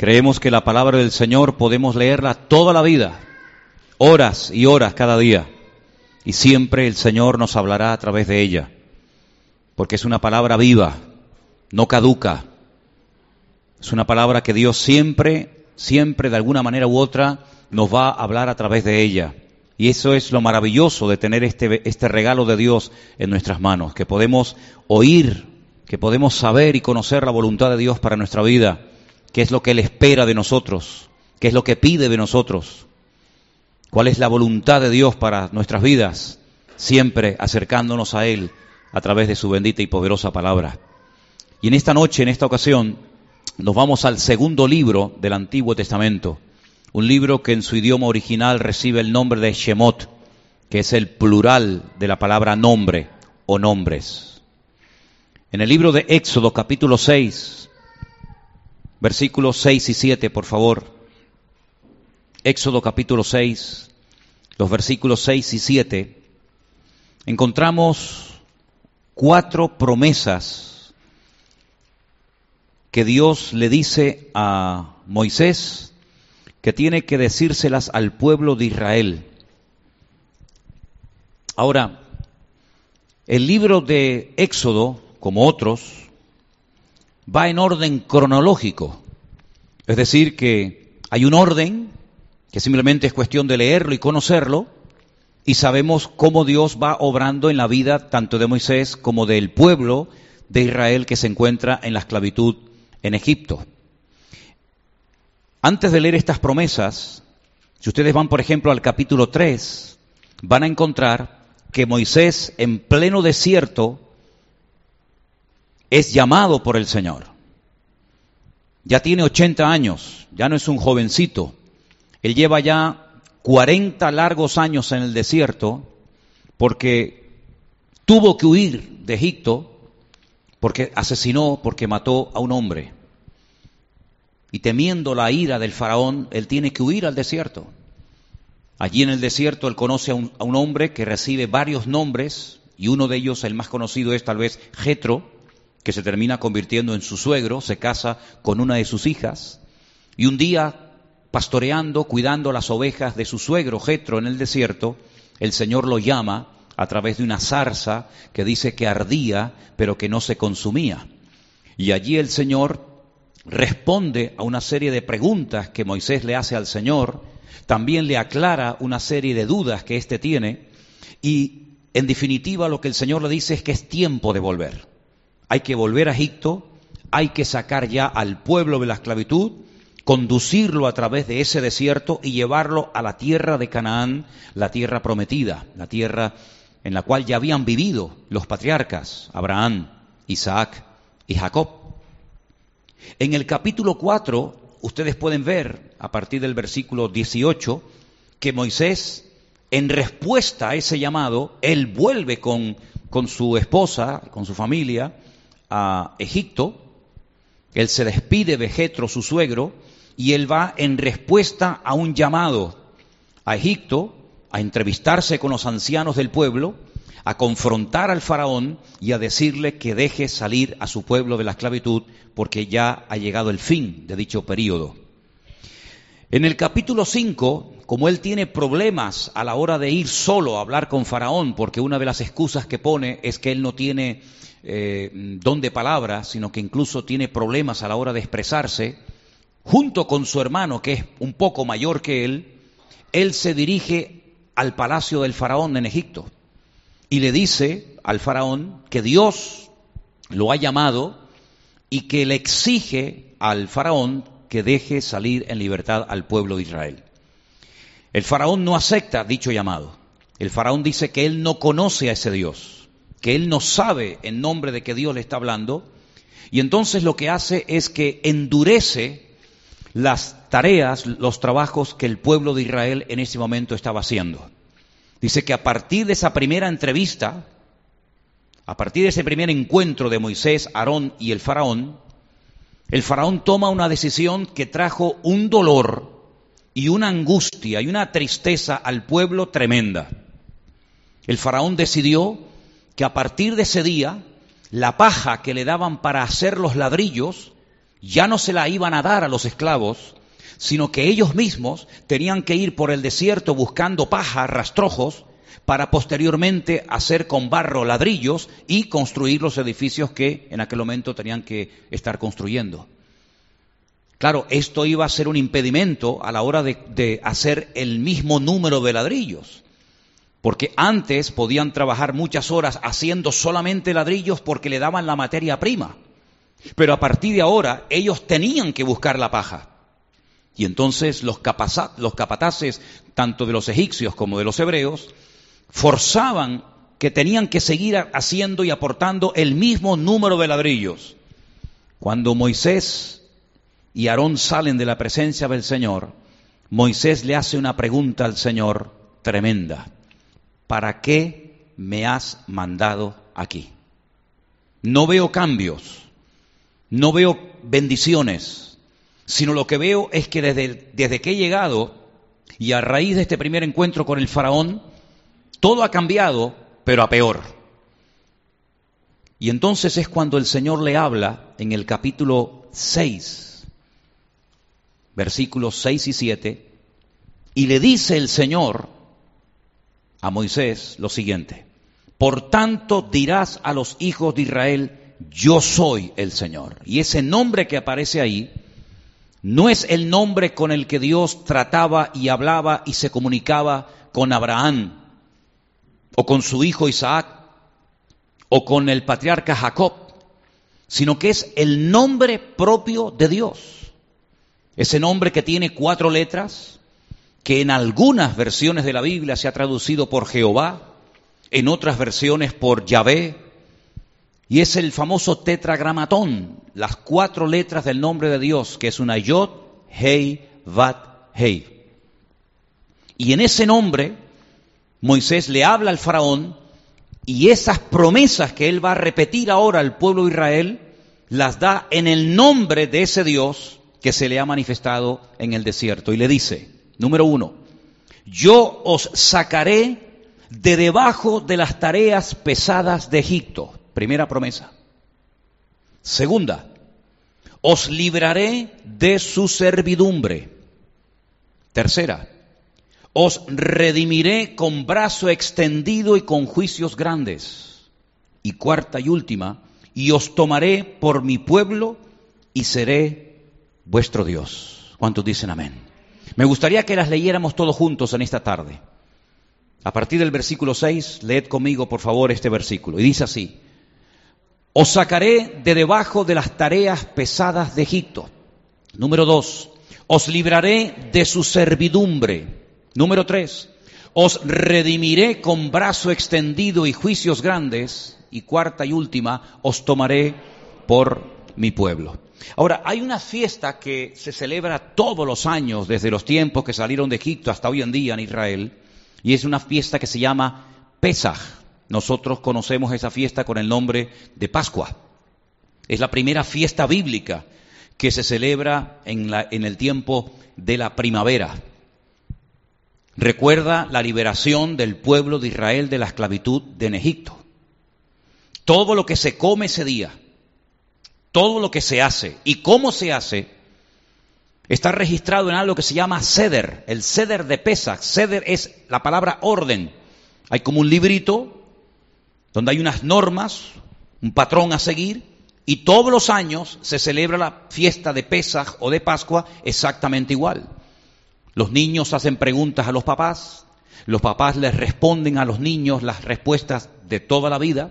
Creemos que la palabra del Señor podemos leerla toda la vida, horas y horas cada día, y siempre el Señor nos hablará a través de ella, porque es una palabra viva, no caduca. Es una palabra que Dios siempre, siempre de alguna manera u otra nos va a hablar a través de ella. Y eso es lo maravilloso de tener este, este regalo de Dios en nuestras manos, que podemos oír, que podemos saber y conocer la voluntad de Dios para nuestra vida qué es lo que Él espera de nosotros, qué es lo que pide de nosotros, cuál es la voluntad de Dios para nuestras vidas, siempre acercándonos a Él a través de su bendita y poderosa palabra. Y en esta noche, en esta ocasión, nos vamos al segundo libro del Antiguo Testamento, un libro que en su idioma original recibe el nombre de Shemot, que es el plural de la palabra nombre o nombres. En el libro de Éxodo capítulo 6, versículos 6 y 7, por favor. Éxodo capítulo 6, los versículos 6 y 7. Encontramos cuatro promesas que Dios le dice a Moisés que tiene que decírselas al pueblo de Israel. Ahora, el libro de Éxodo, como otros, va en orden cronológico. Es decir, que hay un orden que simplemente es cuestión de leerlo y conocerlo, y sabemos cómo Dios va obrando en la vida tanto de Moisés como del pueblo de Israel que se encuentra en la esclavitud en Egipto. Antes de leer estas promesas, si ustedes van, por ejemplo, al capítulo 3, van a encontrar que Moisés en pleno desierto es llamado por el Señor. Ya tiene 80 años, ya no es un jovencito. Él lleva ya 40 largos años en el desierto porque tuvo que huir de Egipto porque asesinó, porque mató a un hombre. Y temiendo la ira del faraón, él tiene que huir al desierto. Allí en el desierto él conoce a un, hombre que recibe varios nombres y uno de ellos, el más conocido, es tal vez Jetro, que se termina convirtiendo en su suegro, se casa con una de sus hijas, y un día, pastoreando, cuidando las ovejas de su suegro Jetro en el desierto, el Señor lo llama a través de una zarza que dice que ardía, pero que no se consumía. Y allí el Señor responde a una serie de preguntas que Moisés le hace al Señor, también le aclara una serie de dudas que éste tiene, y en definitiva lo que el Señor le dice es que es tiempo de volver hay que volver a Egipto, hay que sacar ya al pueblo de la esclavitud, conducirlo a través de ese desierto y llevarlo a la tierra de Canaán, la tierra prometida, la tierra en la cual ya habían vivido los patriarcas, Abraham, Isaac y Jacob. En el capítulo 4, ustedes pueden ver, a partir del versículo 18, que Moisés, en respuesta a ese llamado, él vuelve con, con su esposa, con su familia, a Egipto, él se despide de Jetro, su suegro, y él va en respuesta a un llamado a Egipto, a entrevistarse con los ancianos del pueblo, a confrontar al faraón y a decirle que deje salir a su pueblo de la esclavitud porque ya ha llegado el fin de dicho periodo. En el capítulo 5, como él tiene problemas a la hora de ir solo a hablar con Faraón, porque una de las excusas que pone es que él no tiene eh, don de palabra, sino que incluso tiene problemas a la hora de expresarse, junto con su hermano, que es un poco mayor que él, él se dirige al palacio del faraón en Egipto y le dice al faraón que Dios lo ha llamado y que le exige al faraón que deje salir en libertad al pueblo de Israel. El faraón no acepta dicho llamado. El faraón dice que él no conoce a ese Dios que él no sabe en nombre de que Dios le está hablando, y entonces lo que hace es que endurece las tareas, los trabajos que el pueblo de Israel en ese momento estaba haciendo. Dice que a partir de esa primera entrevista, a partir de ese primer encuentro de Moisés, Aarón y el faraón, el faraón toma una decisión que trajo un dolor y una angustia y una tristeza al pueblo tremenda. El faraón decidió que a partir de ese día, la paja que le daban para hacer los ladrillos, ya no se la iban a dar a los esclavos, sino que ellos mismos tenían que ir por el desierto buscando paja, rastrojos, para posteriormente hacer con barro ladrillos y construir los edificios que en aquel momento tenían que estar construyendo. Claro, esto iba a ser un impedimento a la hora de, hacer el mismo número de ladrillos, porque antes podían trabajar muchas horas haciendo solamente ladrillos porque le daban la materia prima, pero a partir de ahora ellos tenían que buscar la paja. Y entonces los, los capataces, tanto de los egipcios como de los hebreos, forzaban que tenían que seguir haciendo y aportando el mismo número de ladrillos. Cuando Moisés y Aarón salen de la presencia del Señor, Moisés le hace una pregunta al Señor tremenda. ¿Para qué me has mandado aquí? No veo cambios, no veo bendiciones, sino lo que veo es que desde, desde que he llegado y a raíz de este primer encuentro con el faraón, todo ha cambiado, pero a peor. Y entonces es cuando el Señor le habla en el capítulo 6 versículos 6 y 7, y le dice el Señor a Moisés lo siguiente, por tanto dirás a los hijos de Israel, yo soy el Señor. Y ese nombre que aparece ahí no es el nombre con el que Dios trataba y hablaba y se comunicaba con Abraham o con su hijo Isaac o con el patriarca Jacob, sino que es el nombre propio de Dios. Ese nombre que tiene cuatro letras, que en algunas versiones de la Biblia se ha traducido por Jehová, en otras versiones por Yahvé, y es el famoso tetragramatón, las cuatro letras del nombre de Dios, que es una Yod, Hei, Vat, Hei. Y en ese nombre, Moisés le habla al faraón y esas promesas que él va a repetir ahora al pueblo de Israel, las da en el nombre de ese Dios que se le ha manifestado en el desierto. Y le dice, número uno, yo os sacaré de debajo de las tareas pesadas de Egipto. Primera promesa. Segunda, os libraré de su servidumbre. Tercera, os redimiré con brazo extendido y con juicios grandes. Y cuarta y última, y os tomaré por mi pueblo y seré vuestro Dios. ¿Cuántos dicen amén? Me gustaría que las leyéramos todos juntos en esta tarde. A partir del versículo 6, leed conmigo por favor este versículo. Y dice así, os sacaré de debajo de las tareas pesadas de Egipto. Número 2, os libraré de su servidumbre. Número 3, os redimiré con brazo extendido y juicios grandes. Y cuarta y última, os tomaré por mi pueblo. Ahora, hay una fiesta que se celebra todos los años, desde los tiempos que salieron de Egipto hasta hoy en día en Israel, y es una fiesta que se llama Pesaj. Nosotros conocemos esa fiesta con el nombre de Pascua. Es la primera fiesta bíblica que se celebra en, en el tiempo de la primavera. Recuerda la liberación del pueblo de Israel de la esclavitud en Egipto. Todo lo que se come ese día, todo lo que se hace y cómo se hace está registrado en algo que se llama ceder, el ceder de Pesach. Ceder es la palabra orden. Hay como un librito donde hay unas normas, un patrón a seguir, y todos los años se celebra la fiesta de Pesach o de Pascua exactamente igual. Los niños hacen preguntas a los papás, los papás les responden a los niños las respuestas de toda la vida,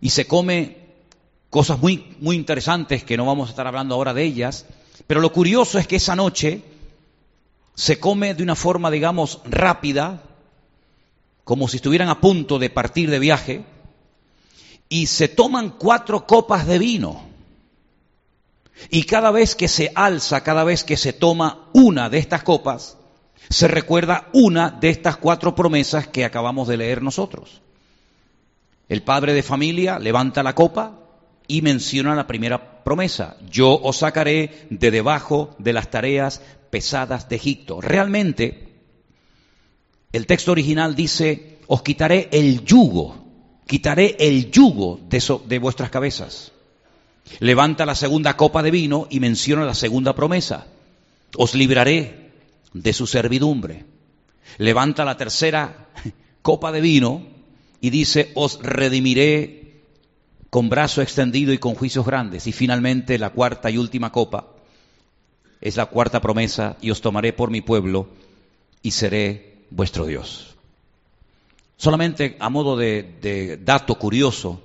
y se come cosas muy, muy interesantes que no vamos a estar hablando ahora de ellas, pero lo curioso es que esa noche se come de una forma, digamos, rápida, como si estuvieran a punto de partir de viaje, y se toman cuatro copas de vino. Y cada vez que se alza, cada vez que se toma una de estas copas, se recuerda una de estas cuatro promesas que acabamos de leer nosotros. El padre de familia levanta la copa, y menciona la primera promesa, yo os sacaré de debajo de las tareas pesadas de Egipto. Realmente, el texto original dice, os quitaré el yugo, quitaré el yugo de, de vuestras cabezas. Levanta la segunda copa de vino y menciona la segunda promesa. Os libraré de su servidumbre. Levanta la tercera copa de vino y dice, os redimiré con brazo extendido y con juicios grandes. Y finalmente la cuarta y última copa es la cuarta promesa, y os tomaré por mi pueblo y seré vuestro Dios. Solamente a modo de, dato curioso,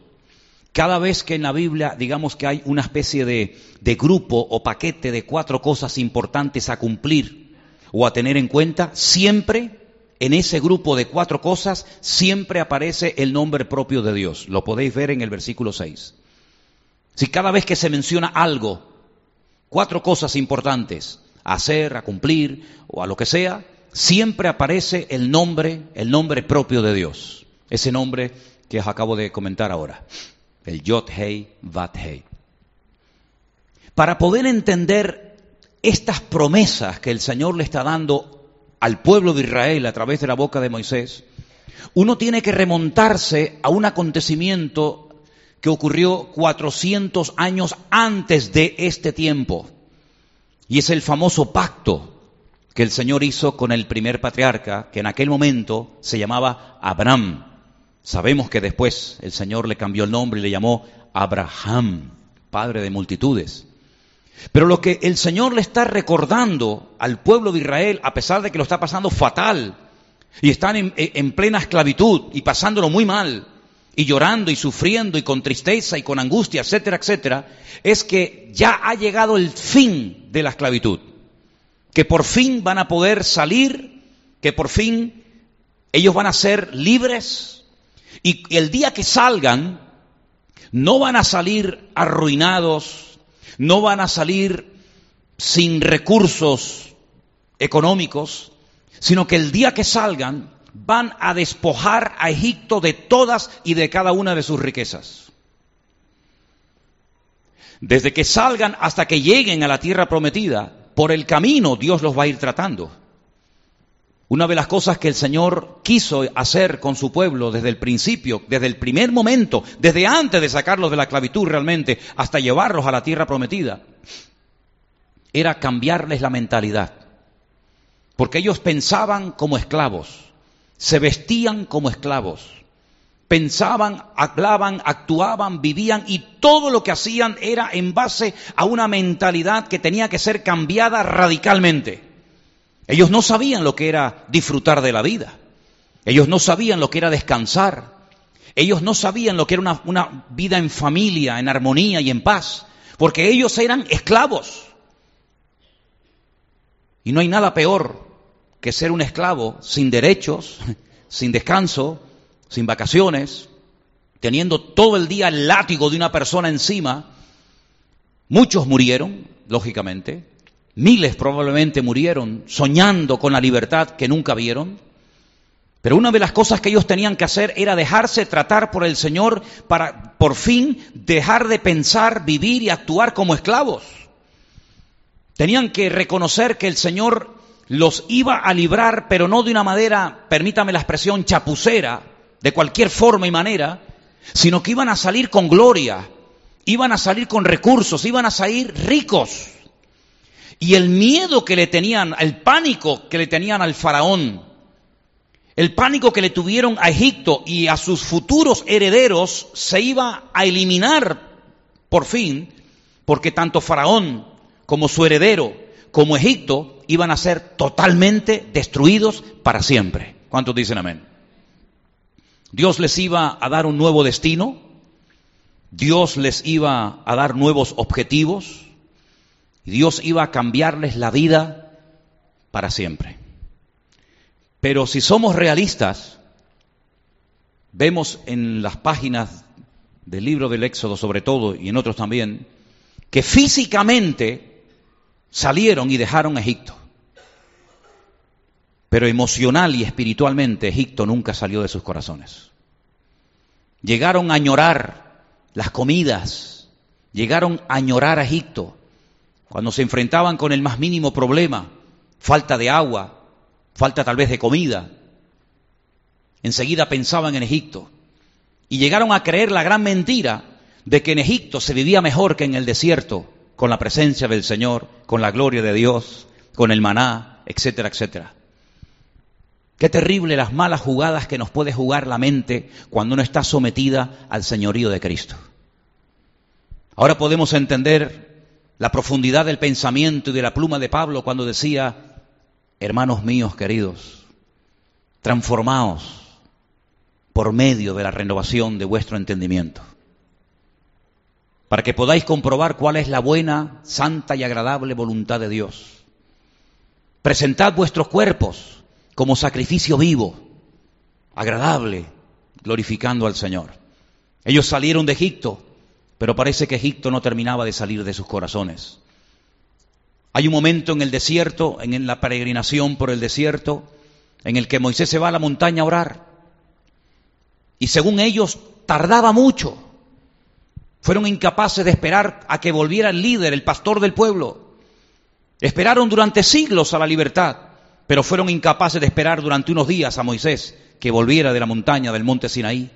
cada vez que en la Biblia digamos que hay una especie de, de grupo o paquete de cuatro cosas importantes a cumplir o a tener en cuenta, siempre en ese grupo de cuatro cosas siempre aparece el nombre propio de Dios. Lo podéis ver en el versículo 6. Si cada vez que se menciona algo, cuatro cosas importantes, a hacer, a cumplir o a lo que sea, siempre aparece el nombre, el nombre propio de Dios. Ese nombre que os acabo de comentar ahora. El Yod Hei Vat Hei. Para poder entender estas promesas que el Señor le está dando al pueblo de Israel a través de la boca de Moisés, uno tiene que remontarse a un acontecimiento que ocurrió 400 años antes de este tiempo. Y es el famoso pacto que el Señor hizo con el primer patriarca, que en aquel momento se llamaba Abraham. Sabemos que después el Señor le cambió el nombre y le llamó Abraham, padre de multitudes. Pero lo que el Señor le está recordando al pueblo de Israel, a pesar de que lo está pasando fatal, y están en, plena esclavitud y pasándolo muy mal, y llorando y sufriendo y con tristeza y con angustia, etcétera, etcétera, es que ya ha llegado el fin de la esclavitud, que por fin van a poder salir, que por fin ellos van a ser libres y el día que salgan no van a salir arruinados, no van a salir sin recursos económicos, sino que el día que salgan van a despojar a Egipto de todas y de cada una de sus riquezas. Desde que salgan hasta que lleguen a la tierra prometida, por el camino Dios los va a ir tratando. Una de las cosas que el Señor quiso hacer con su pueblo desde el principio, desde el primer momento, desde antes de sacarlos de la esclavitud realmente, hasta llevarlos a la tierra prometida, era cambiarles la mentalidad. Porque ellos pensaban como esclavos, se vestían como esclavos, pensaban, hablaban, actuaban, vivían y todo lo que hacían era en base a una mentalidad que tenía que ser cambiada radicalmente. Ellos no sabían lo que era disfrutar de la vida. Ellos no sabían lo que era descansar. Ellos no sabían lo que era una, vida en familia, en armonía y en paz. Porque ellos eran esclavos. Y no hay nada peor que ser un esclavo sin derechos, sin descanso, sin vacaciones, teniendo todo el día el látigo de una persona encima. Muchos murieron, lógicamente, Miles probablemente murieron soñando con la libertad que nunca vieron. Pero una de las cosas que ellos tenían que hacer era dejarse tratar por el Señor para por fin dejar de pensar, vivir y actuar como esclavos. Tenían que reconocer que el Señor los iba a librar, pero no de una manera, permítame la expresión, chapucera, de cualquier forma y manera, sino que iban a salir con gloria, iban a salir con recursos, iban a salir ricos. Y el miedo que le tenían, el pánico que le tenían al faraón, el pánico que le tuvieron a Egipto y a sus futuros herederos se iba a eliminar por fin, porque tanto faraón como su heredero, como Egipto, iban a ser totalmente destruidos para siempre. ¿Cuántos dicen amén? Dios les iba a dar un nuevo destino, Dios les iba a dar nuevos objetivos, Dios iba a cambiarles la vida para siempre. Pero si somos realistas, vemos en las páginas del libro del Éxodo sobre todo y en otros también, que físicamente salieron y dejaron Egipto. Pero emocional y espiritualmente Egipto nunca salió de sus corazones. Llegaron a añorar las comidas, llegaron a añorar a Egipto, cuando se enfrentaban con el más mínimo problema, falta de agua, falta tal vez de comida, enseguida pensaban en Egipto y llegaron a creer la gran mentira de que en Egipto se vivía mejor que en el desierto, con la presencia del Señor, con la gloria de Dios, con el maná, etcétera, etcétera. Qué terrible las malas jugadas que nos puede jugar la mente cuando uno está sometida al señorío de Cristo. Ahora podemos entender la profundidad del pensamiento y de la pluma de Pablo cuando decía, hermanos míos queridos, transformaos por medio de la renovación de vuestro entendimiento, para que podáis comprobar cuál es la buena, santa y agradable voluntad de Dios. Presentad vuestros cuerpos como sacrificio vivo, agradable, glorificando al Señor. Ellos salieron de Egipto, pero parece que Egipto no terminaba de salir de sus corazones. Hay un momento en el desierto, en la peregrinación por el desierto, en el que Moisés se va a la montaña a orar. Y según ellos, tardaba mucho. Fueron incapaces de esperar a que volviera el líder, el pastor del pueblo. Esperaron durante siglos a la libertad, pero fueron incapaces de esperar durante unos días a Moisés que volviera de la montaña del monte Sinaí.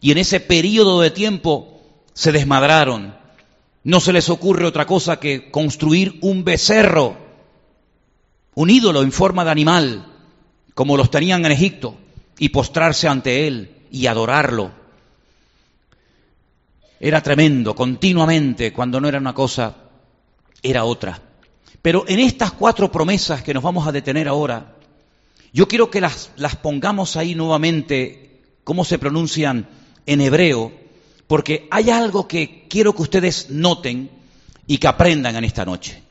Y en ese periodo de tiempo se desmadraron. No se les ocurre otra cosa que construir un becerro, un ídolo en forma de animal, como los tenían en Egipto, y postrarse ante él y adorarlo. Era tremendo, continuamente, cuando no era una cosa, era otra. Pero en estas cuatro promesas que nos vamos a detener ahora, yo quiero que las, las pongamos ahí nuevamente, cómo se pronuncian en hebreo, porque hay algo que quiero que ustedes noten y que aprendan en esta noche.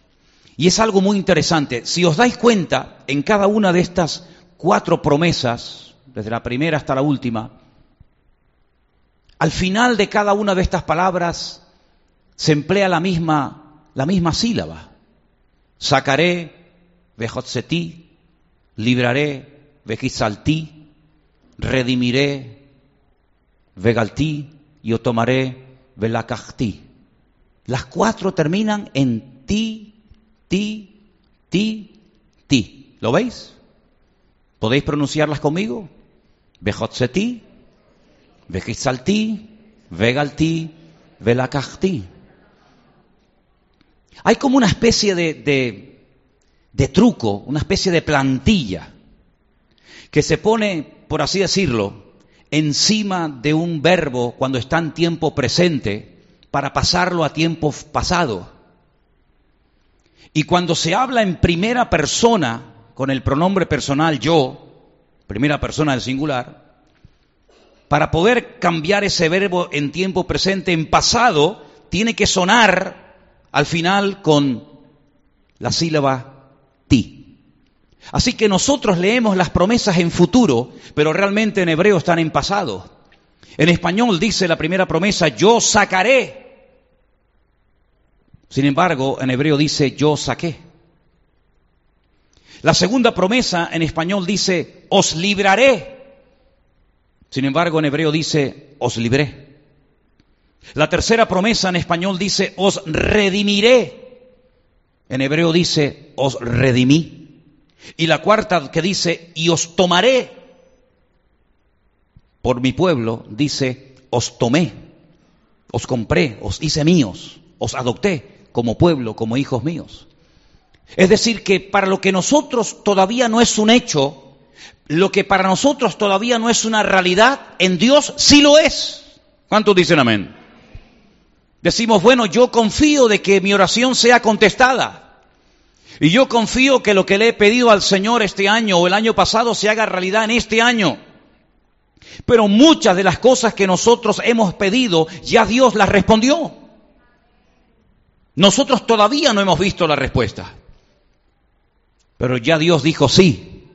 Y es algo muy interesante. Si os dais cuenta, en cada una de estas cuatro promesas, desde la primera hasta la última, al final de cada una de estas palabras se emplea la misma, la misma sílaba. Sacaré, vejotzetí, libraré, vejizaltí, redimiré, vegaltí, yo tomaré velacachti. Las cuatro terminan en ti, ti, ti, ti. ¿Lo veis? ¿Podéis pronunciarlas conmigo? Bejotzeti, Vejizalti, Vegalti, Velacachti. Hay como una especie de, de truco, una especie de plantilla que se pone, por así decirlo, encima de un verbo cuando está en tiempo presente para pasarlo a tiempo pasado. Y cuando se habla en primera persona, con el pronombre personal yo, primera persona del singular, para poder cambiar ese verbo en tiempo presente en pasado, tiene que sonar al final con la sílaba. Así que nosotros leemos las promesas en futuro, pero realmente en hebreo están en pasado. En español dice la primera promesa, yo sacaré. Sin embargo, en hebreo dice, yo saqué. La segunda promesa en español dice, os libraré. Sin embargo, en hebreo dice, os libré. La tercera promesa en español dice, os redimiré. En hebreo dice, os redimí. Y la cuarta que dice, y os tomaré por mi pueblo, dice, os tomé, os compré, os hice míos, os adopté como pueblo, como hijos míos. Es decir, que para lo que nosotros todavía no es un hecho, lo que para nosotros todavía no es una realidad, en Dios sí lo es. ¿Cuántos dicen amén? Decimos, bueno, yo confío de que mi oración sea contestada. Y yo confío que lo que le he pedido al Señor este año o el año pasado se haga realidad en este año. Pero muchas de las cosas que nosotros hemos pedido, ya Dios las respondió. Nosotros todavía no hemos visto la respuesta. Pero ya Dios dijo sí,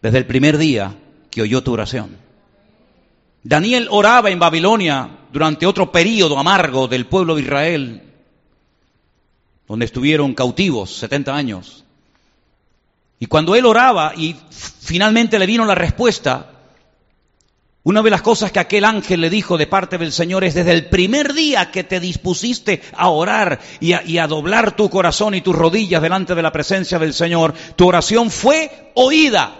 desde el primer día que oyó tu oración. Daniel oraba en Babilonia durante otro periodo amargo del pueblo de Israel donde estuvieron cautivos 70 años. Y cuando él oraba y finalmente le vino la respuesta, una de las cosas que aquel ángel le dijo de parte del Señor es desde el primer día que te dispusiste a orar y a, doblar tu corazón y tus rodillas delante de la presencia del Señor, tu oración fue oída.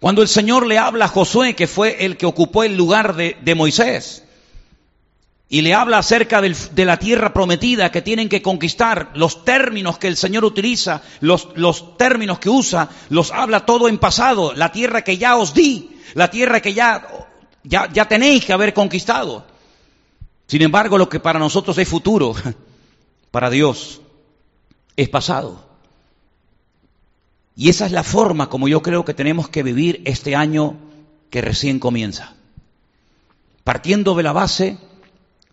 Cuando el Señor le habla a Josué, que fue el que ocupó el lugar de Moisés, y le habla acerca de la tierra prometida que tienen que conquistar, los términos que el Señor utiliza, los, los términos que usa, los habla todo en pasado, la tierra que ya os di, la tierra que ya, ya, ya tenéis que haber conquistado. Sin embargo, lo que para nosotros es futuro, para Dios es pasado. Y esa es la forma como yo creo que tenemos que vivir este año que recién comienza. Partiendo de la base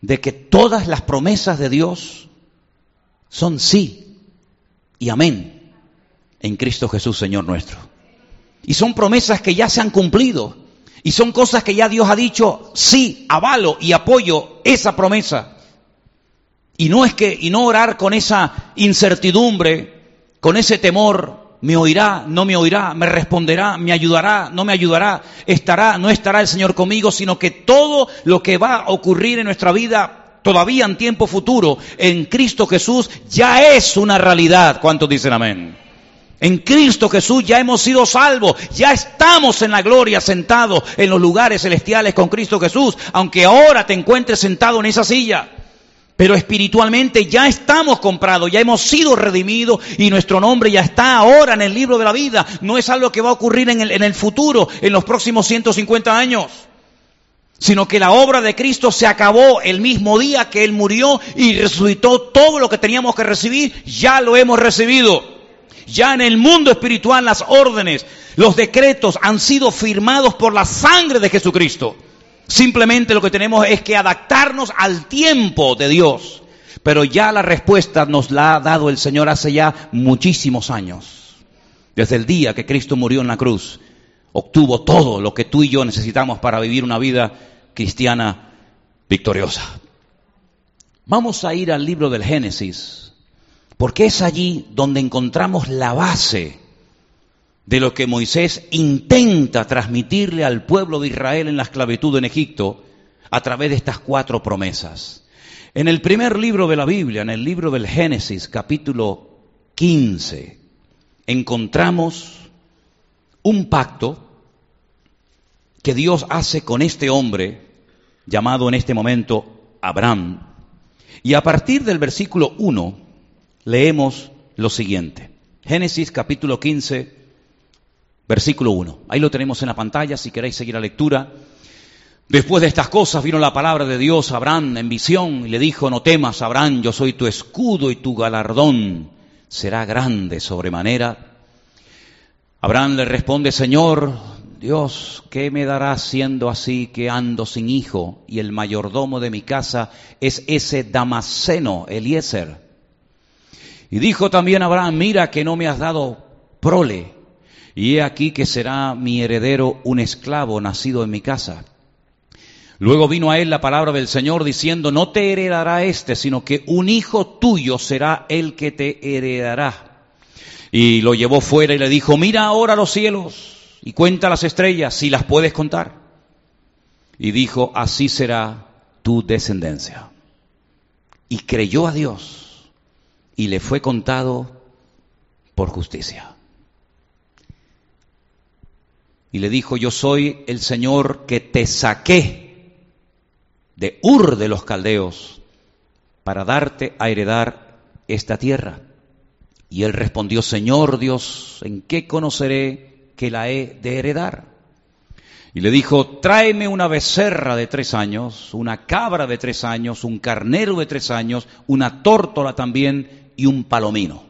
de que todas las promesas de Dios son sí y amén en Cristo Jesús, Señor nuestro. Y son promesas que ya se han cumplido. Y son cosas que ya Dios ha dicho, sí, avalo y apoyo esa promesa. Y no es que, y no orar con esa incertidumbre, con ese temor, me oirá, no me oirá, me responderá, me ayudará, no me ayudará, estará, no estará el Señor conmigo, sino que todo lo que va a ocurrir en nuestra vida todavía en tiempo futuro, en Cristo Jesús, ya es una realidad. ¿Cuántos dicen amén? En Cristo Jesús ya hemos sido salvos, ya estamos en la gloria sentados en los lugares celestiales con Cristo Jesús, aunque ahora te encuentres sentado en esa silla. Pero espiritualmente ya estamos comprados, ya hemos sido redimidos y nuestro nombre ya está ahora en el libro de la vida. No es algo que va a ocurrir en el, futuro, en los próximos 150 años sino que la obra de Cristo se acabó el mismo día que Él murió y resucitó todo lo que teníamos que recibir, ya lo hemos recibido. Ya en el mundo espiritual las órdenes, los decretos han sido firmados por la sangre de Jesucristo. Simplemente lo que tenemos es que adaptarnos al tiempo de Dios. Pero ya la respuesta nos la ha dado el Señor hace ya muchísimos años. Desde el día que Cristo murió en la cruz, obtuvo todo lo que tú y yo necesitamos para vivir una vida cristiana victoriosa. Vamos a ir al libro del Génesis, porque es allí donde encontramos la base de lo que Moisés intenta transmitirle al pueblo de Israel en la esclavitud en Egipto a través de estas cuatro promesas. En el primer libro de la Biblia, en el libro del Génesis, capítulo 15, encontramos un pacto que Dios hace con este hombre, llamado en este momento Abraham. Y a partir del versículo 1 leemos lo siguiente. Génesis capítulo 15, versículo 1. Ahí lo tenemos en la pantalla si queréis seguir la lectura. Después de estas cosas vino la palabra de Dios a Abraham en visión y le dijo, no temas, Abraham, yo soy tu escudo y tu galardón será grande sobremanera. Abraham le responde, Señor, Dios, ¿qué me darás siendo así que ando sin hijo y el mayordomo de mi casa es ese Damasceno, Eliezer? Y dijo también Abraham, mira que no me has dado prole y he aquí que será mi heredero un esclavo nacido en mi casa. Luego vino a él la palabra del Señor diciendo, no te heredará este, sino que un hijo tuyo será el que te heredará. Y lo llevó fuera y le dijo, mira ahora los cielos y cuenta las estrellas, si las puedes contar. Y dijo, así será tu descendencia. Y creyó a Dios y le fue contado por justicia. Y le dijo, yo soy el Señor que te saqué de Ur de los Caldeos para darte a heredar esta tierra. Y él respondió, Señor Dios, ¿en qué conoceré que la he de heredar? Y le dijo, tráeme una becerra de tres años, una cabra de tres años, un carnero de tres años, una tórtola también y un palomino.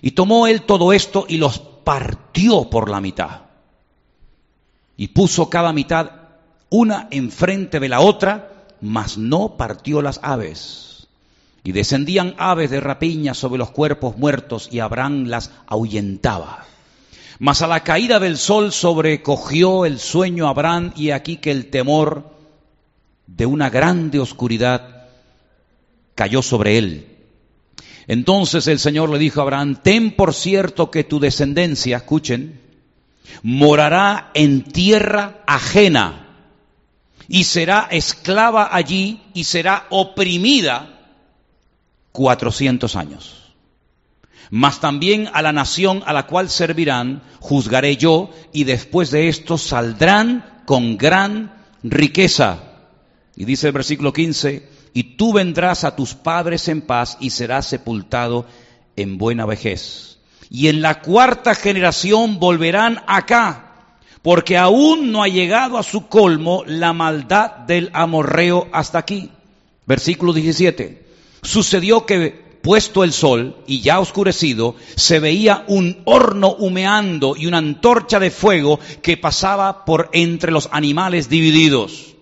Y tomó él todo esto y los partió por la mitad y puso cada mitad una enfrente de la otra, mas no partió las aves. Y descendían aves de rapiña sobre los cuerpos muertos y Abraham las ahuyentaba. Mas a la caída del sol sobrecogió el sueño Abraham y aquí que el temor de una grande oscuridad cayó sobre él. Entonces el Señor le dijo a Abraham, ten por cierto que tu descendencia, escuchen, morará en tierra ajena y será esclava allí y será oprimida cuatrocientos años. Mas también a la nación a la cual servirán juzgaré yo y después de esto saldrán con gran riqueza. Y dice el versículo 15, y tú vendrás a tus padres en paz y serás sepultado en buena vejez. Y en la cuarta generación volverán acá, porque aún no ha llegado a su colmo la maldad del amorreo hasta aquí. Versículo 17. Sucedió que puesto el sol y ya oscurecido, se veía un horno humeando y una antorcha de fuego que pasaba por entre los animales divididos.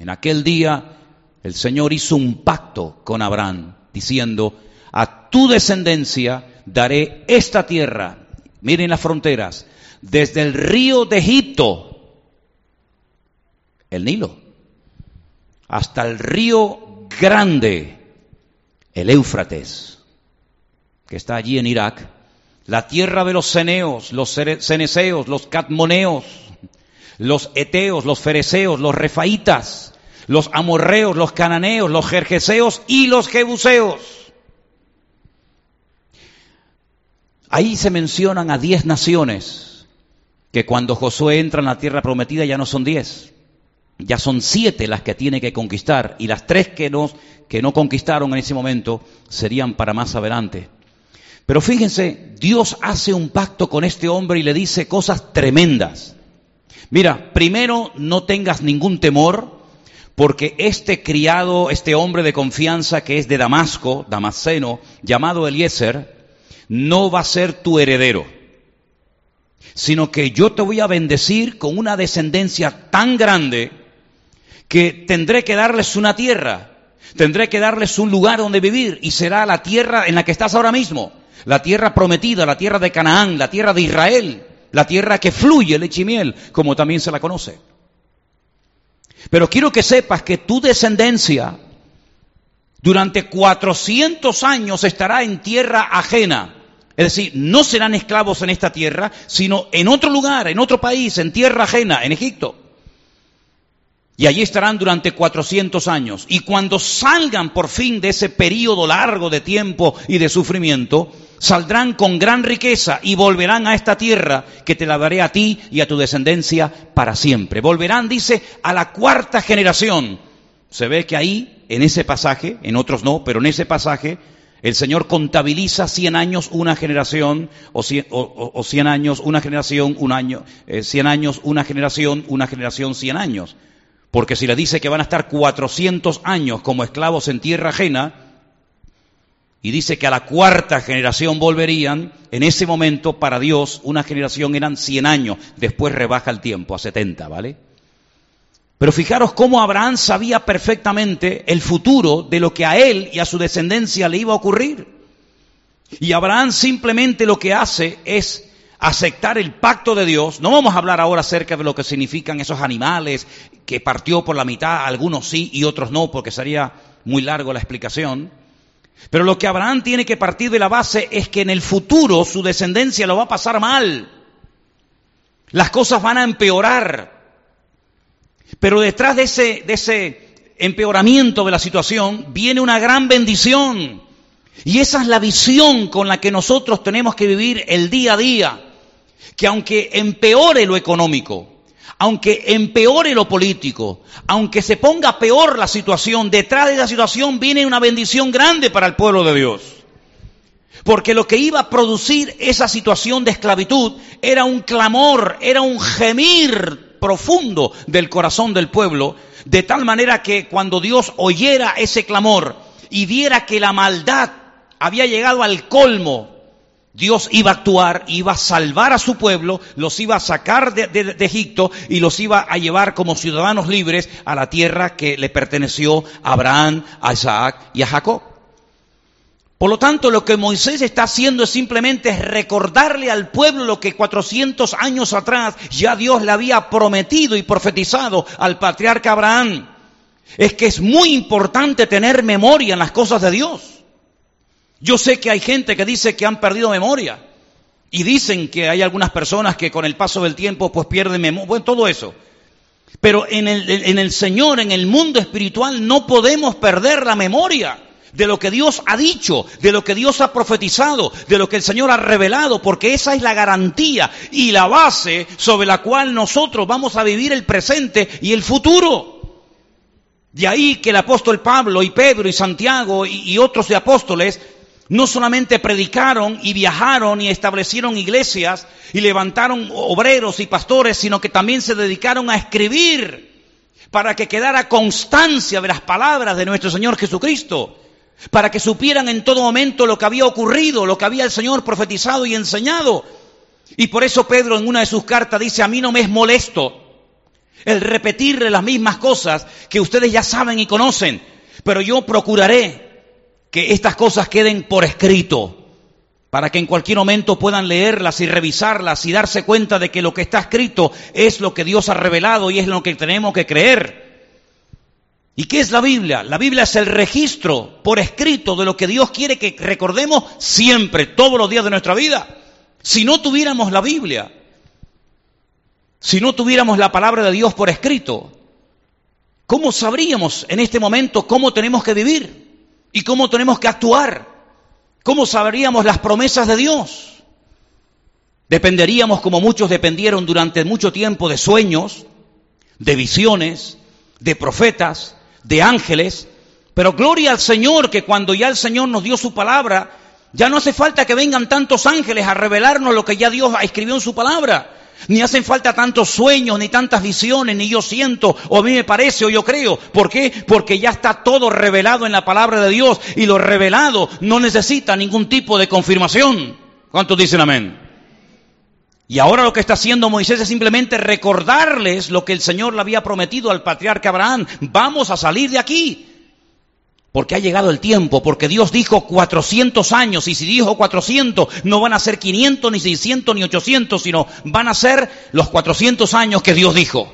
En aquel día el Señor hizo un pacto con Abraham, diciendo, a tu descendencia daré esta tierra, miren las fronteras, desde el río de Egipto, el Nilo, hasta el río grande, el Éufrates, que está allí en Irak, la tierra de los ceneos, los ceneseos, los catmoneos, los eteos, los fereceos, los refaitas, los amorreos, los cananeos, los jerjeseos y los jebuseos. Ahí se mencionan a diez naciones que cuando Josué entra en la tierra prometida ya no son diez, ya son siete las que tiene que conquistar y las tres que no, que no conquistaron en ese momento serían para más adelante. Pero fíjense, Dios hace un pacto con este hombre y le dice cosas tremendas. Mira, primero no tengas ningún temor porque este criado, este hombre de confianza que es de Damasco, Damasceno, llamado Eliezer, no va a ser tu heredero, sino que yo te voy a bendecir con una descendencia tan grande que tendré que darles una tierra, tendré que darles un lugar donde vivir y será la tierra en la que estás ahora mismo, la tierra prometida, la tierra de Canaán, la tierra de Israel, la tierra que fluye leche y miel, como también se la conoce. Pero quiero que sepas que tu descendencia durante 400 años estará en tierra ajena. Es decir, no serán esclavos en esta tierra, sino en otro lugar, en otro país, en tierra ajena, en Egipto. Y allí estarán durante 400 años. Y cuando salgan por fin de ese periodo largo de tiempo y de sufrimiento, saldrán con gran riqueza y volverán a esta tierra que te la daré a ti y a tu descendencia para siempre. Volverán, dice, a la cuarta generación. Se ve que ahí, en ese pasaje, en otros no, pero en ese pasaje, el Señor contabiliza 100 años una generación, o 100, años una generación, un año, 100 eh, años una generación, una generación 100 años. Porque si le dice que van a estar 400 años como esclavos en tierra ajena, y dice que a la cuarta generación volverían, en ese momento para Dios una generación eran 100 años, después rebaja el tiempo a 70, ¿vale? Pero fijaros cómo Abraham sabía perfectamente el futuro de lo que a él y a su descendencia le iba a ocurrir. Y Abraham simplemente lo que hace es aceptar el pacto de Dios. No vamos a hablar ahora acerca de lo que significan esos animales que partió por la mitad, algunos sí y otros no, porque sería muy largo la explicación. Pero lo que Abraham tiene que partir de la base es que en el futuro su descendencia lo va a pasar mal. Las cosas van a empeorar. Pero detrás de ese, de ese empeoramiento de la situación viene una gran bendición. Y esa es la visión con la que nosotros tenemos que vivir el día a día que aunque empeore lo económico, aunque empeore lo político, aunque se ponga peor la situación, detrás de esa situación viene una bendición grande para el pueblo de Dios. Porque lo que iba a producir esa situación de esclavitud era un clamor, era un gemir profundo del corazón del pueblo, de tal manera que cuando Dios oyera ese clamor y viera que la maldad había llegado al colmo Dios iba a actuar, iba a salvar a su pueblo, los iba a sacar de, Egipto y los iba a llevar como ciudadanos libres a la tierra que le perteneció a Abraham, a Isaac y a Jacob. Por lo tanto, lo que Moisés está haciendo es simplemente recordarle al pueblo lo que 400 años atrás ya Dios le había prometido y profetizado al patriarca Abraham. Es que es muy importante tener memoria en las cosas de Dios. Yo sé que hay gente que dice que han perdido memoria. Y dicen que hay algunas personas que con el paso del tiempo pues pierden memoria. Bueno, todo eso. Pero en el, en el Señor, en el mundo espiritual, no podemos perder la memoria de lo que Dios ha dicho, de lo que Dios ha profetizado, de lo que el Señor ha revelado, porque esa es la garantía y la base sobre la cual nosotros vamos a vivir el presente y el futuro. De ahí que el apóstol Pablo y Pedro y Santiago y, otros de apóstoles no solamente predicaron y viajaron y establecieron iglesias y levantaron obreros y pastores, sino que también se dedicaron a escribir para que quedara constancia de las palabras de nuestro Señor Jesucristo, para que supieran en todo momento lo que había ocurrido, lo que había el Señor profetizado y enseñado. Y por eso Pedro en una de sus cartas dice, a mí no me es molesto el repetirle las mismas cosas que ustedes ya saben y conocen, pero yo procuraré que estas cosas queden por escrito, para que en cualquier momento puedan leerlas y revisarlas y darse cuenta de que lo que está escrito es lo que Dios ha revelado y es lo que tenemos que creer. ¿Y qué es la Biblia? La Biblia es el registro por escrito de lo que Dios quiere que recordemos siempre, todos los días de nuestra vida. Si no tuviéramos la Biblia, si no tuviéramos la palabra de Dios por escrito, ¿cómo sabríamos en este momento cómo tenemos que vivir y cómo tenemos que actuar? ¿Cómo sabríamos las promesas de Dios? Dependeríamos como muchos dependieron durante mucho tiempo de sueños, de visiones, de profetas, de ángeles, pero gloria al Señor que cuando ya el Señor nos dio su palabra, ya no hace falta que vengan tantos ángeles a revelarnos lo que ya Dios escribió en su palabra. Ni hacen falta tantos sueños, ni tantas visiones, ni yo siento, o a mí me parece, o yo creo. ¿Por qué? Porque ya está todo revelado en la palabra de Dios y lo revelado no necesita ningún tipo de confirmación. ¿Cuántos dicen amén? Y ahora lo que está haciendo Moisés es simplemente recordarles lo que el Señor le había prometido al patriarca Abraham. Vamos a salir de aquí. Porque ha llegado el tiempo, porque Dios dijo 400 años, y si dijo 400, no van a ser 500, ni 600, ni 800, sino van a ser los 400 años que Dios dijo.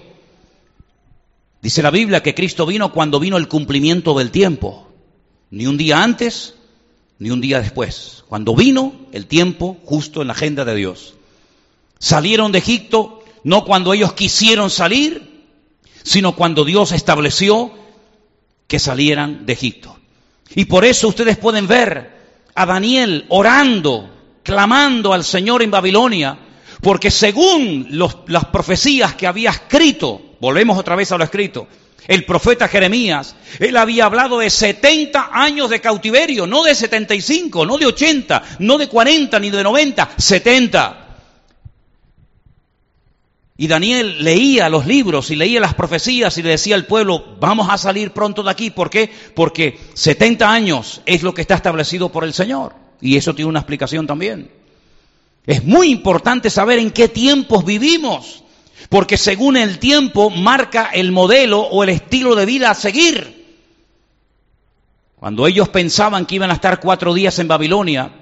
Dice la Biblia que Cristo vino cuando vino el cumplimiento del tiempo, ni un día antes, ni un día después, cuando vino el tiempo justo en la agenda de Dios. Salieron de Egipto no cuando ellos quisieron salir, sino cuando Dios estableció que salieran de Egipto. Y por eso ustedes pueden ver a Daniel orando, clamando al Señor en Babilonia, porque según las profecías que había escrito, volvemos otra vez a lo escrito, el profeta Jeremías, él había hablado de 70 años de cautiverio, no de 75, no de 80, no de 40 ni de 90, 70. Y Daniel leía los libros y leía las profecías y le decía al pueblo, vamos a salir pronto de aquí. ¿Por qué? Porque 70 años es lo que está establecido por el Señor. Y eso tiene una explicación también. Es muy importante saber en qué tiempos vivimos, porque según el tiempo marca el modelo o el estilo de vida a seguir. Cuando ellos pensaban que iban a estar cuatro días en Babilonia,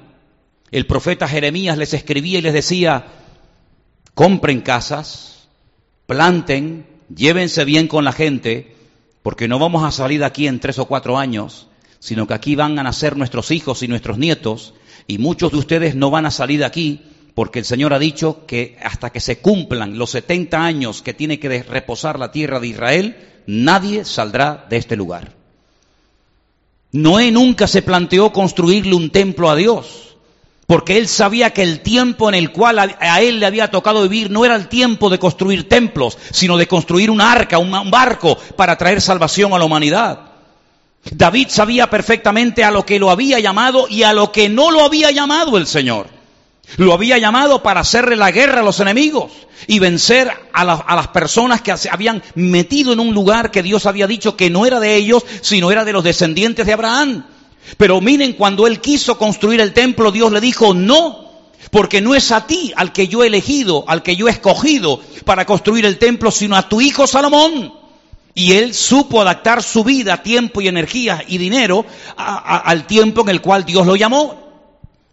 el profeta Jeremías les escribía y les decía, compren casas, planten, llévense bien con la gente, porque no vamos a salir de aquí en tres o cuatro años, sino que aquí van a nacer nuestros hijos y nuestros nietos, y muchos de ustedes no van a salir de aquí, porque el Señor ha dicho que hasta que se cumplan los 70 años que tiene que reposar la tierra de Israel, nadie saldrá de este lugar. Noé nunca se planteó construirle un templo a Dios porque él sabía que el tiempo en el cual a, él le había tocado vivir no era el tiempo de construir templos, sino de construir un arca, un barco para traer salvación a la humanidad. David sabía perfectamente a lo que lo había llamado y a lo que no lo había llamado el Señor. Lo había llamado para hacerle la guerra a los enemigos y vencer a, a, las personas que se habían metido en un lugar que Dios había dicho que no era de ellos, sino era de los descendientes de Abraham. Pero miren, cuando él quiso construir el templo, Dios le dijo, no, porque no es a ti al que yo he elegido, al que yo he escogido para construir el templo, sino a tu hijo Salomón. Y él supo adaptar su vida, tiempo y energía y dinero al tiempo en el cual Dios lo llamó.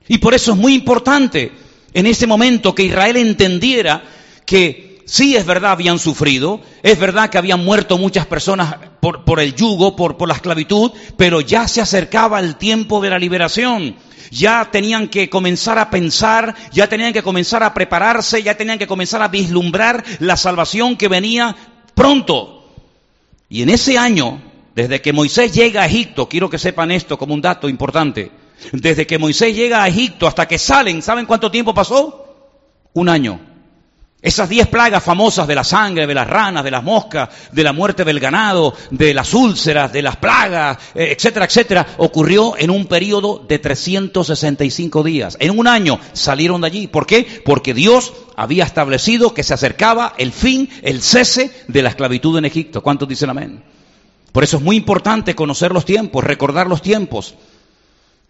Y por eso es muy importante en ese momento que Israel entendiera que Sí, es verdad, habían sufrido, es verdad que habían muerto muchas personas por, el yugo, por, por la esclavitud, pero ya se acercaba el tiempo de la liberación. Ya tenían que comenzar a pensar, ya tenían que comenzar a prepararse, ya tenían que comenzar a vislumbrar la salvación que venía pronto. Y en ese año, desde que Moisés llega a Egipto, quiero que sepan esto como un dato importante, desde que Moisés llega a Egipto hasta que salen, ¿saben cuánto tiempo pasó? Un año. Esas diez plagas famosas de la sangre, de las ranas, de las moscas, de la muerte del ganado, de las úlceras, de las plagas, eh, etcétera, etcétera, ocurrió en un periodo de 365 días. En un año salieron de allí. ¿Por qué? Porque Dios había establecido que se acercaba el fin, el cese de la esclavitud en Egipto. ¿Cuántos dicen amén? Por eso es muy importante conocer los tiempos, recordar los tiempos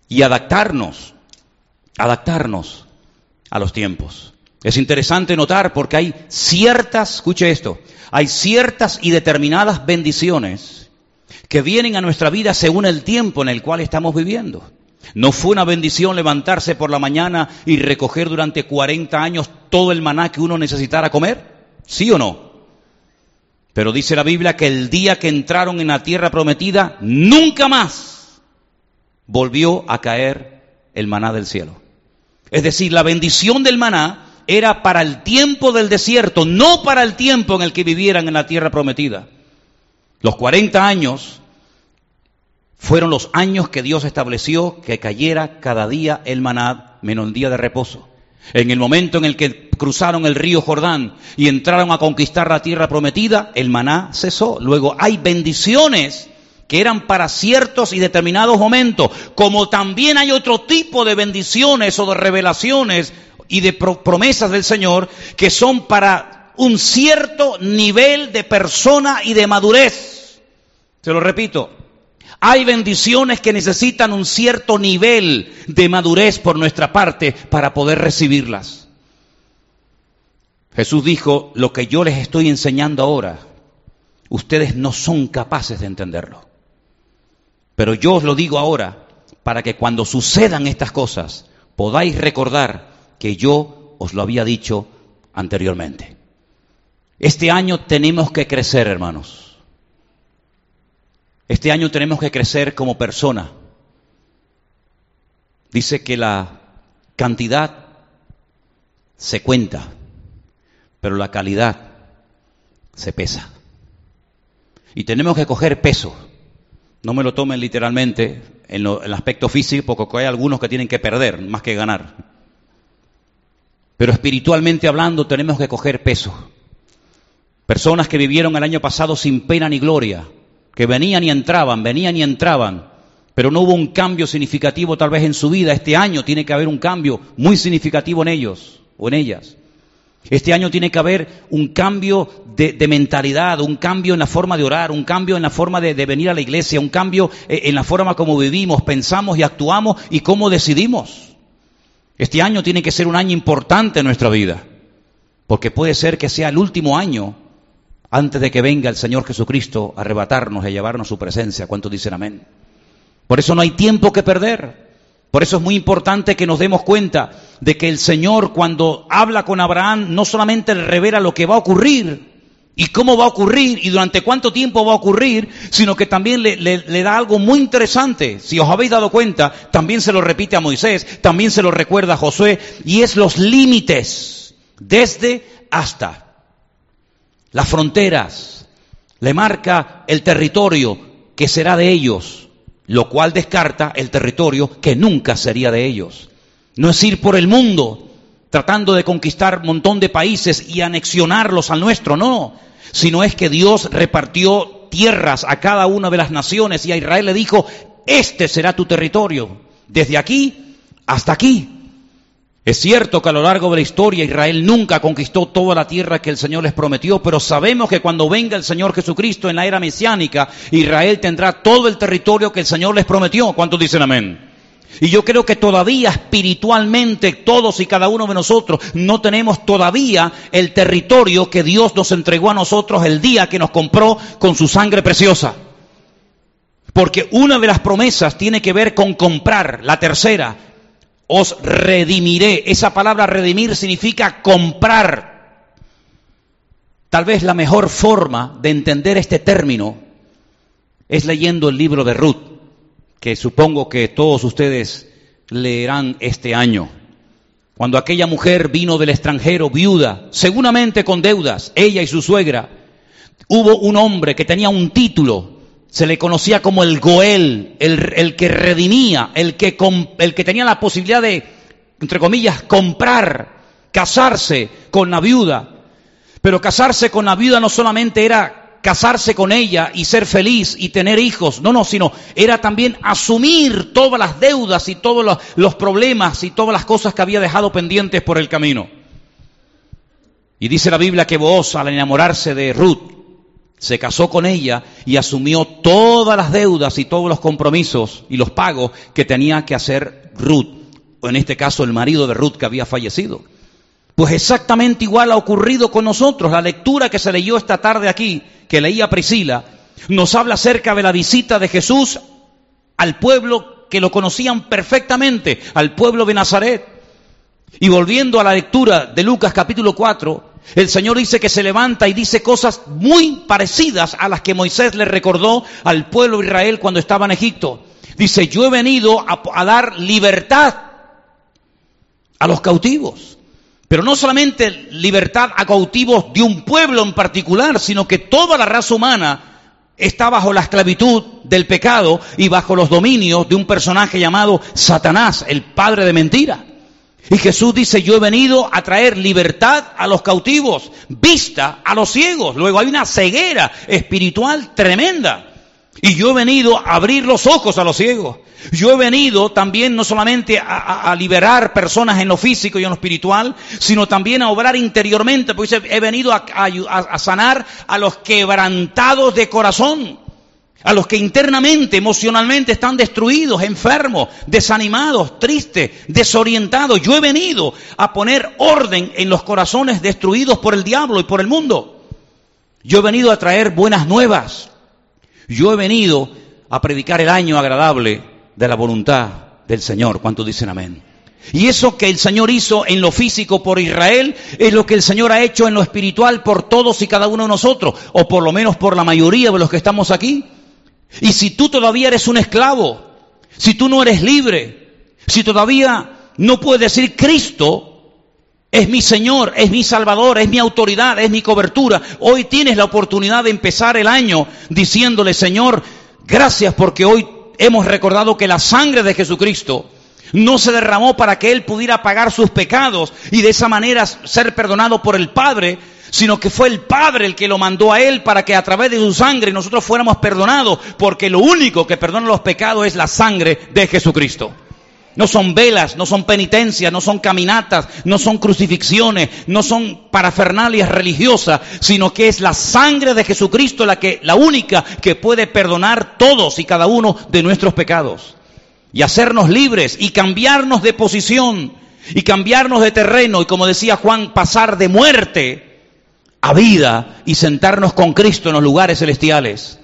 y adaptarnos, adaptarnos a los tiempos. Es interesante notar porque hay ciertas, escuche esto, hay ciertas y determinadas bendiciones que vienen a nuestra vida según el tiempo en el cual estamos viviendo. ¿No fue una bendición levantarse por la mañana y recoger durante 40 años todo el maná que uno necesitara comer? ¿Sí o no? Pero dice la Biblia que el día que entraron en la tierra prometida, nunca más volvió a caer el maná del cielo. Es decir, la bendición del maná era para el tiempo del desierto, no para el tiempo en el que vivieran en la tierra prometida. Los 40 años fueron los años que Dios estableció que cayera cada día el maná menos el día de reposo. En el momento en el que cruzaron el río Jordán y entraron a conquistar la tierra prometida, el maná cesó. Luego hay bendiciones que eran para ciertos y determinados momentos, como también hay otro tipo de bendiciones o de revelaciones y de promesas del Señor que son para un cierto nivel de persona y de madurez. Se lo repito, hay bendiciones que necesitan un cierto nivel de madurez por nuestra parte para poder recibirlas. Jesús dijo, lo que yo les estoy enseñando ahora, ustedes no son capaces de entenderlo. Pero yo os lo digo ahora para que cuando sucedan estas cosas podáis recordar que yo os lo había dicho anteriormente. Este año tenemos que crecer, hermanos. Este año tenemos que crecer como persona. Dice que la cantidad se cuenta, pero la calidad se pesa. Y tenemos que coger peso. No me lo tomen literalmente en, el aspecto físico, porque hay algunos que tienen que perder más que ganar. Pero espiritualmente hablando tenemos que coger peso. Personas que vivieron el año pasado sin pena ni gloria, que venían y entraban, venían y entraban, pero no hubo un cambio significativo tal vez en su vida. Este año tiene que haber un cambio muy significativo en ellos o en ellas. Este año tiene que haber un cambio de, mentalidad, un cambio en la forma de orar, un cambio en la forma de, de venir a la iglesia, un cambio eh, en la forma como vivimos, pensamos y actuamos y cómo decidimos. Este año tiene que ser un año importante en nuestra vida, porque puede ser que sea el último año antes de que venga el Señor Jesucristo a arrebatarnos y a llevarnos su presencia. ¿Cuántos dicen amén? Por eso no hay tiempo que perder. Por eso es muy importante que nos demos cuenta de que el Señor cuando habla con Abraham no solamente revela lo que va a ocurrir, y cómo va a ocurrir y durante cuánto tiempo va a ocurrir, sino que también le, da algo muy interesante. Si os habéis dado cuenta, también se lo repite a Moisés, también se lo recuerda a Josué, y es los límites, desde hasta. Las fronteras, le marca el territorio que será de ellos, lo cual descarta el territorio que nunca sería de ellos. No es ir por el mundo, tratando de conquistar un montón de países y anexionarlos al nuestro, no, sino es que Dios repartió tierras a cada una de las naciones y a Israel le dijo, este será tu territorio, desde aquí hasta aquí. Es cierto que a lo largo de la historia Israel nunca conquistó toda la tierra que el Señor les prometió, pero sabemos que cuando venga el Señor Jesucristo en la era mesiánica, Israel tendrá todo el territorio que el Señor les prometió. ¿Cuántos dicen amén? Y yo creo que todavía espiritualmente todos y cada uno de nosotros no tenemos todavía el territorio que Dios nos entregó a nosotros el día que nos compró con su sangre preciosa. Porque una de las promesas tiene que ver con comprar. La tercera, os redimiré. Esa palabra redimir significa comprar. Tal vez la mejor forma de entender este término es leyendo el libro de Ruth que supongo que todos ustedes leerán este año. Cuando aquella mujer vino del extranjero viuda, seguramente con deudas, ella y su suegra, hubo un hombre que tenía un título, se le conocía como el Goel, el, que redimía, el que, el que tenía la posibilidad de, entre comillas, comprar, casarse con la viuda. Pero casarse con la viuda no solamente era casarse con ella y ser feliz y tener hijos, no, no, sino era también asumir todas las deudas y todos los, problemas y todas las cosas que había dejado pendientes por el camino. Y dice la Biblia que vos, al enamorarse de Ruth, se casó con ella y asumió todas las deudas y todos los compromisos y los pagos que tenía que hacer Ruth, o en este caso el marido de Ruth que había fallecido. Pues exactamente igual ha ocurrido con nosotros. La lectura que se leyó esta tarde aquí, que leía Priscila, nos habla acerca de la visita de Jesús al pueblo que lo conocían perfectamente, al pueblo de Nazaret. Y volviendo a la lectura de Lucas capítulo 4, el Señor dice que se levanta y dice cosas muy parecidas a las que Moisés le recordó al pueblo de Israel cuando estaba en Egipto. Dice, yo he venido a, dar libertad a los cautivos. Pero no solamente libertad a cautivos de un pueblo en particular, sino que toda la raza humana está bajo la esclavitud del pecado y bajo los dominios de un personaje llamado Satanás, el padre de mentira. Y Jesús dice, yo he venido a traer libertad a los cautivos, vista a los ciegos. Luego hay una ceguera espiritual tremenda. Y yo he venido a abrir los ojos a los ciegos. Yo he venido también no solamente a, liberar personas en lo físico y en lo espiritual, sino también a obrar interiormente, porque he venido a sanar a los quebrantados de corazón a los que internamente, emocionalmente están destruidos, enfermos, desanimados, tristes, desorientados. Yo he venido a poner orden en los corazones destruidos por el diablo y por el mundo. Yo he venido a traer buenas nuevas. Yo he venido a predicar el año agradable de la voluntad del Señor. ¿Cuántos dicen amén? Y eso que el Señor hizo en lo físico por Israel es lo que el Señor ha hecho en lo espiritual por todos y cada uno de nosotros, o por lo menos por la mayoría de los que estamos aquí. Y si tú todavía eres un esclavo, si tú no eres libre, si todavía no puedes decir Cristo es mi Señor, es mi Salvador, es mi autoridad, es mi cobertura, hoy tienes la oportunidad de empezar el año diciéndole, Señor, gracias porque hoy hemos recordado que la sangre de Jesucristo no se derramó para que Él pudiera pagar sus pecados y de esa manera ser perdonado por el Padre, sino que fue el Padre el que lo mandó a Él para que a través de su sangre nosotros fuéramos perdonados, porque lo único que perdona los pecados es la sangre de Jesucristo. No son velas, no son penitencias, no son caminatas, no son crucifixiones, no son parafernalias religiosas, sino que es la sangre de Jesucristo la que la única que puede perdonar todos y cada uno de nuestros pecados y hacernos libres y cambiarnos de posición y cambiarnos de terreno y como decía Juan, pasar de muerte a vida y sentarnos con Cristo en los lugares celestiales.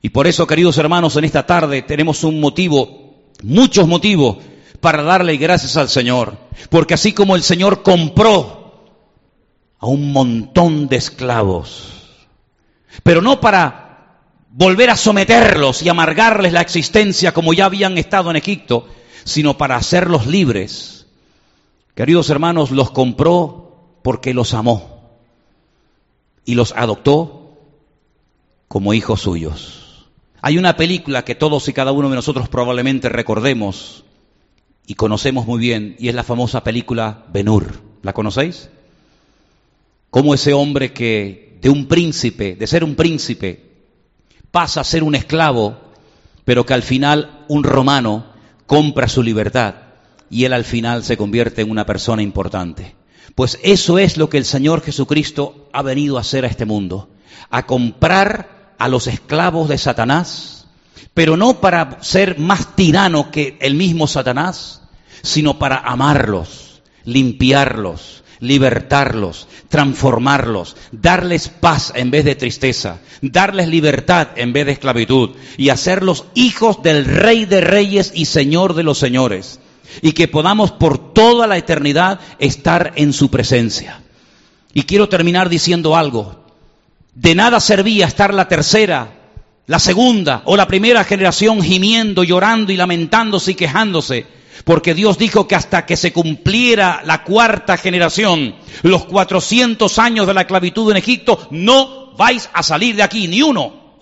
Y por eso, queridos hermanos, en esta tarde tenemos un motivo, muchos motivos, para darle gracias al Señor. Porque así como el Señor compró a un montón de esclavos, pero no para volver a someterlos y amargarles la existencia como ya habían estado en Egipto, sino para hacerlos libres. Queridos hermanos, los compró porque los amó y los adoptó como hijos suyos. Hay una película que todos y cada uno de nosotros probablemente recordemos y conocemos muy bien, y es la famosa película Benur. ¿La conocéis? Como ese hombre que de un príncipe, de ser un príncipe, pasa a ser un esclavo, pero que al final un romano compra su libertad y él al final se convierte en una persona importante. Pues eso es lo que el Señor Jesucristo ha venido a hacer a este mundo, a comprar a los esclavos de Satanás, pero no para ser más tirano que el mismo Satanás, sino para amarlos, limpiarlos, libertarlos, transformarlos, darles paz en vez de tristeza, darles libertad en vez de esclavitud y hacerlos hijos del Rey de Reyes y Señor de los Señores y que podamos por toda la eternidad estar en su presencia. Y quiero terminar diciendo algo. De nada servía estar la tercera, la segunda o la primera generación gimiendo, llorando y lamentándose y quejándose, porque Dios dijo que hasta que se cumpliera la cuarta generación, los 400 años de la esclavitud en Egipto, no vais a salir de aquí, ni uno.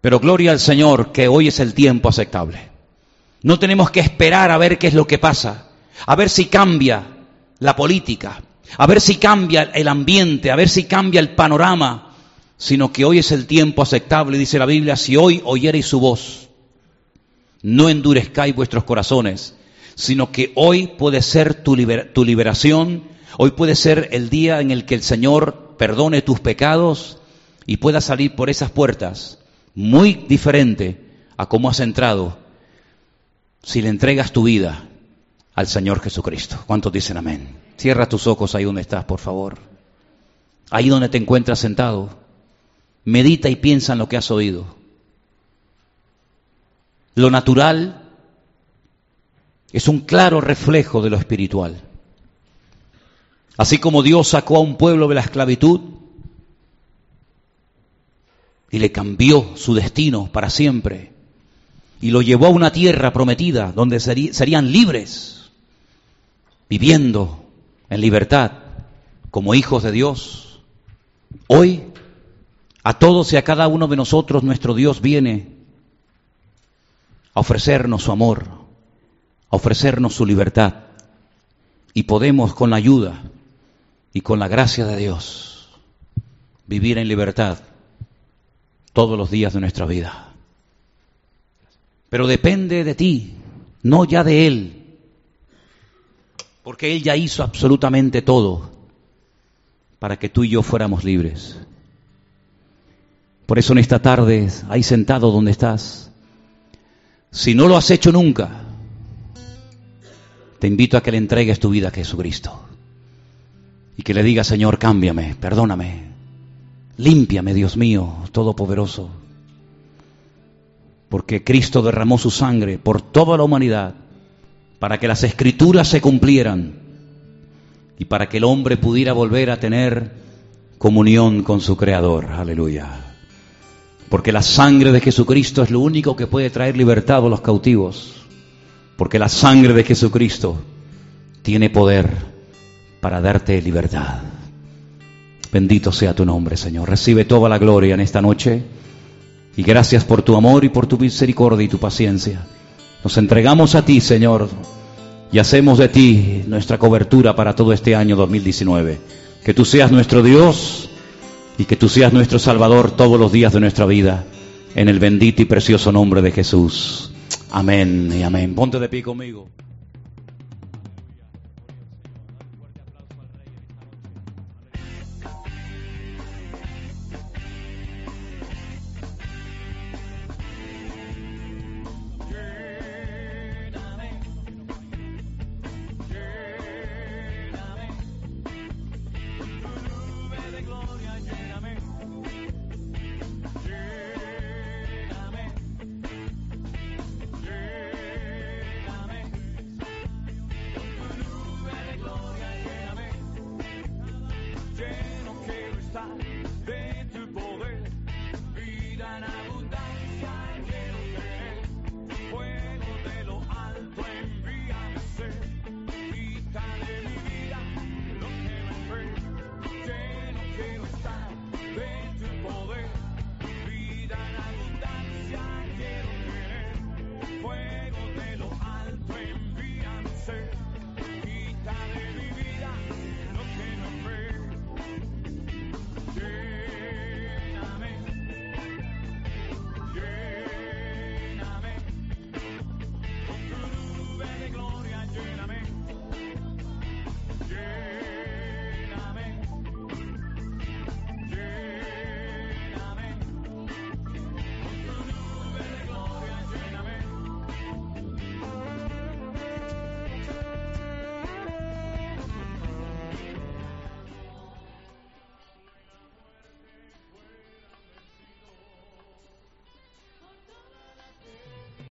Pero gloria al Señor que hoy es el tiempo aceptable. No tenemos que esperar a ver qué es lo que pasa, a ver si cambia la política, a ver si cambia el ambiente, a ver si cambia el panorama, sino que hoy es el tiempo aceptable, dice la Biblia, si hoy oyereis su voz, no endurezcáis vuestros corazones, sino que hoy puede ser tu, liberación, hoy puede ser el día en el que el Señor perdone tus pecados y puedas salir por esas puertas muy diferente a cómo has entrado si le entregas tu vida al Señor Jesucristo. ¿Cuántos dicen amén? Cierra tus ojos ahí donde estás, por favor. Ahí donde te encuentras sentado. Medita y piensa en lo que has oído. Lo natural es un claro reflejo de lo espiritual. Así como Dios sacó a un pueblo de la esclavitud y le cambió su destino para siempre y lo llevó a una tierra prometida donde serían libres, viviendo en libertad como hijos de Dios. Hoy a todos y a cada uno de nosotros nuestro Dios viene a ofrecernos su amor, a ofrecernos su libertad y podemos con la ayuda y con la gracia de Dios vivir en libertad todos los días de nuestra vida. Pero depende de ti, no ya de Él, porque Él ya hizo absolutamente todo para que tú y yo fuéramos libres. Por eso en esta tarde, ahí sentado donde estás, si no lo has hecho nunca, te invito a que le entregues tu vida a Jesucristo y que le digas, Señor, cámbiame, perdóname, límpiame, Dios mío, todopoderoso porque Cristo derramó su sangre por toda la humanidad para que las escrituras se cumplieran y para que el hombre pudiera volver a tener comunión con su Creador. Aleluya. Porque la sangre de Jesucristo es lo único que puede traer libertad a los cautivos. Porque la sangre de Jesucristo tiene poder para darte libertad. Bendito sea tu nombre, Señor. Recibe toda la gloria en esta noche. Y gracias por tu amor y por tu misericordia y tu paciencia. Nos entregamos a ti, Señor, y hacemos de ti nuestra cobertura para todo este año 2019. Que tú seas nuestro Dios y que tú seas nuestro Salvador todos los días de nuestra vida. En el bendito y precioso nombre de Jesús. Amén y amén. Ponte de pie conmigo.